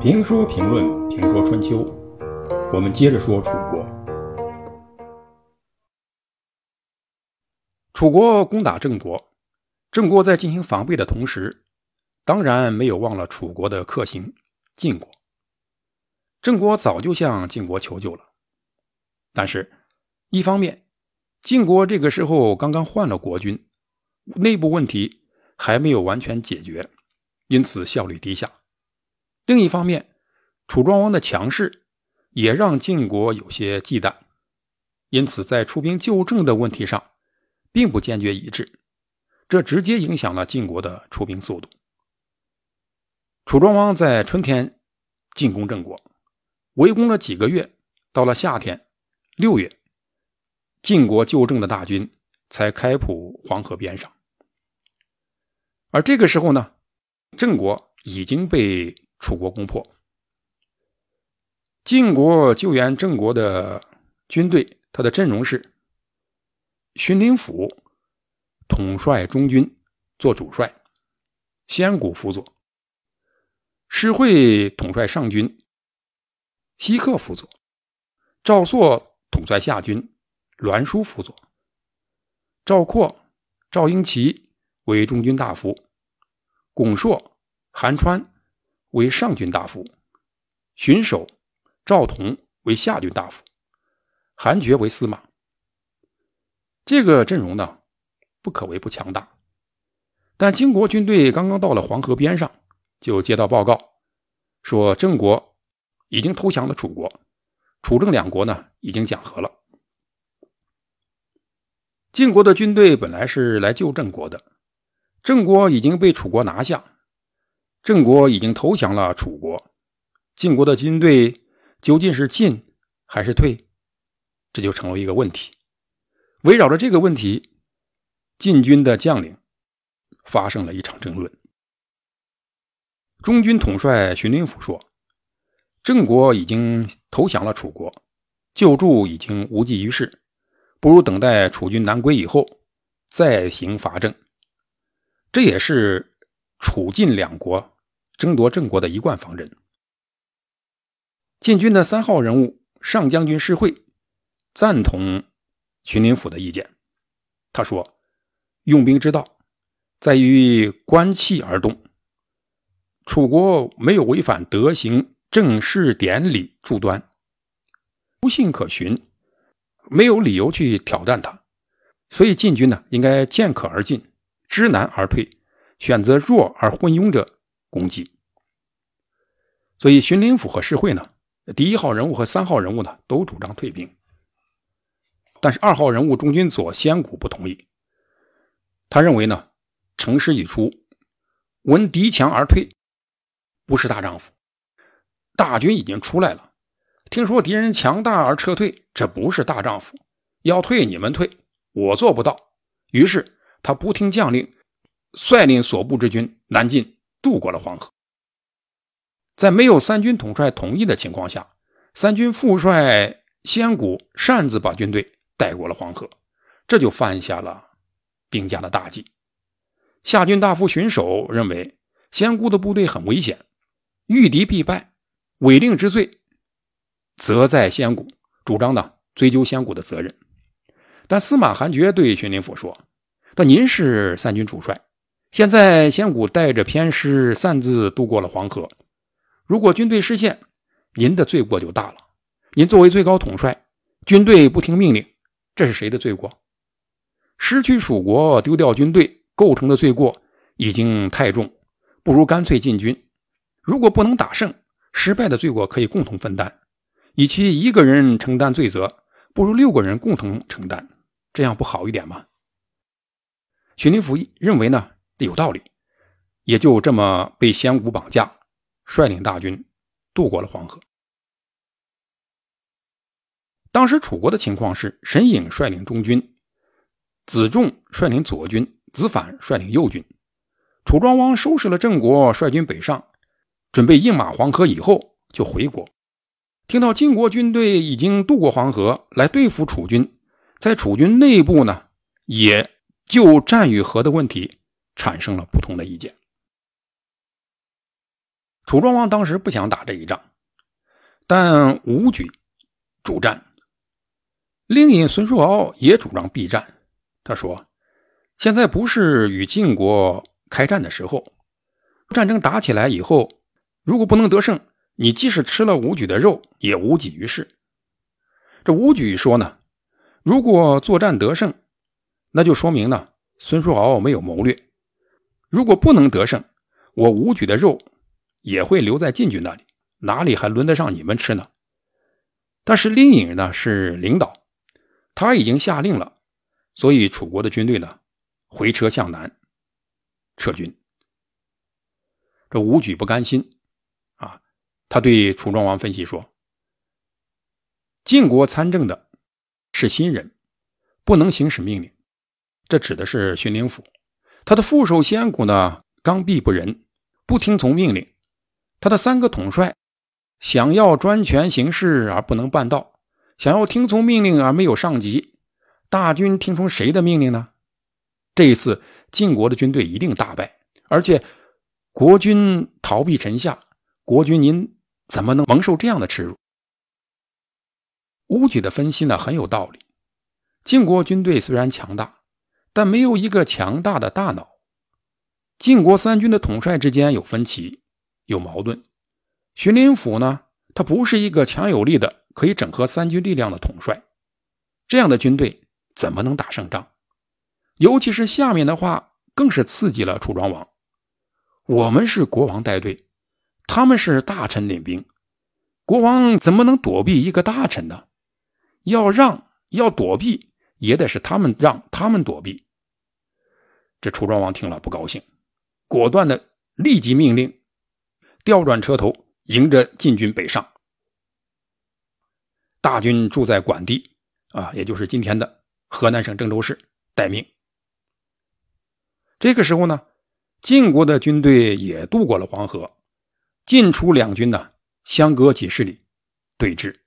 评说评论评说春秋，我们接着说楚国。楚国攻打郑国，郑国在进行防备的同时，当然没有忘了楚国的克星晋国。郑国早就向晋国求救了，但是，一方面，晋国这个时候刚刚换了国君，内部问题还没有完全解决，因此效率低下；另一方面，楚庄王的强势也让晋国有些忌惮，因此在出兵救郑的问题上，并不坚决一致，这直接影响了晋国的出兵速度。楚庄王在春天进攻郑国。围攻了几个月，到了夏天，六月，晋国救郑的大军才开赴黄河边上。而这个时候呢，郑国已经被楚国攻破。晋国救援郑国的军队，他的阵容是：荀林甫统帅中军，做主帅；先谷辅佐；施惠统帅上军。西克辅佐，赵朔统帅下军，栾书辅佐。赵括、赵英奇为中军大夫，巩硕、韩川为上军大夫，荀守、赵同为下军大夫，韩厥为司马。这个阵容呢，不可谓不强大。但金国军队刚刚到了黄河边上，就接到报告，说郑国。已经投降了楚国，楚郑两国呢已经讲和了。晋国的军队本来是来救郑国的，郑国已经被楚国拿下，郑国已经投降了楚国，晋国的军队究竟是进还是退，这就成了一个问题。围绕着这个问题，晋军的将领发生了一场争论。中军统帅荀林甫说。郑国已经投降了楚国，救助已经无济于事，不如等待楚军南归以后再行伐郑。这也是楚晋两国争夺郑国的一贯方针。晋军的三号人物上将军施惠赞同荀林甫的意见，他说：“用兵之道在于观气而动，楚国没有违反德行。”正式典礼诸端，不信可循，没有理由去挑战他，所以晋军呢应该见可而进，知难而退，选择弱而昏庸者攻击。所以荀林甫和施惠呢，第一号人物和三号人物呢都主张退兵，但是二号人物中军左先谷不同意，他认为呢，城师已出，闻敌强而退，不是大丈夫。大军已经出来了，听说敌人强大而撤退，这不是大丈夫。要退你们退，我做不到。于是他不听将令，率领所部之军南进，渡过了黄河。在没有三军统帅同意的情况下，三军副帅先谷擅自把军队带过了黄河，这就犯下了兵家的大忌。夏军大夫荀守认为，先谷的部队很危险，遇敌必败。违令之罪，责在先谷，主张呢追究仙谷的责任。但司马韩厥对荀林甫说：“那您是三军主帅，现在先谷带着偏师擅自渡过了黄河，如果军队失陷，您的罪过就大了。您作为最高统帅，军队不听命令，这是谁的罪过？失去蜀国，丢掉军队，构成的罪过已经太重，不如干脆进军。如果不能打胜。”失败的罪过可以共同分担，与其一个人承担罪责，不如六个人共同承担，这样不好一点吗？荀林甫认为呢有道理，也就这么被先谷绑架，率领大军渡过了黄河。当时楚国的情况是，沈颖率领中军，子仲率领左军，子反率领右军。楚庄王收拾了郑国，率军北上。准备应马黄河以后就回国，听到晋国军队已经渡过黄河来对付楚军，在楚军内部呢，也就战与和的问题产生了不同的意见。楚庄王当时不想打这一仗，但武举主战，令尹孙叔敖也主张避战。他说：“现在不是与晋国开战的时候，战争打起来以后，如果不能得胜，你即使吃了武举的肉，也无济于事。”这武举说呢，如果作战得胜，那就说明呢孙叔敖没有谋略；如果不能得胜，我武举的肉也会留在晋军那里，哪里还轮得上你们吃呢？但是令尹呢是领导，他已经下令了，所以楚国的军队呢回车向南撤军。这武举不甘心啊，他对楚庄王分析说。晋国参政的是新人，不能行使命令。这指的是荀林甫，他的副手先谷呢刚愎不仁，不听从命令。他的三个统帅想要专权行事而不能办到，想要听从命令而没有上级。大军听从谁的命令呢？这一次晋国的军队一定大败，而且国君逃避臣下，国君您怎么能蒙受这样的耻辱？武举的分析呢很有道理。晋国军队虽然强大，但没有一个强大的大脑。晋国三军的统帅之间有分歧，有矛盾。荀林甫呢，他不是一个强有力的可以整合三军力量的统帅。这样的军队怎么能打胜仗？尤其是下面的话，更是刺激了楚庄王。我们是国王带队，他们是大臣领兵，国王怎么能躲避一个大臣呢？要让要躲避，也得是他们让他们躲避。这楚庄王听了不高兴，果断的立即命令调转车头，迎着晋军北上。大军住在管地啊，也就是今天的河南省郑州市，待命。这个时候呢，晋国的军队也渡过了黄河，晋楚两军呢相隔几十里，对峙。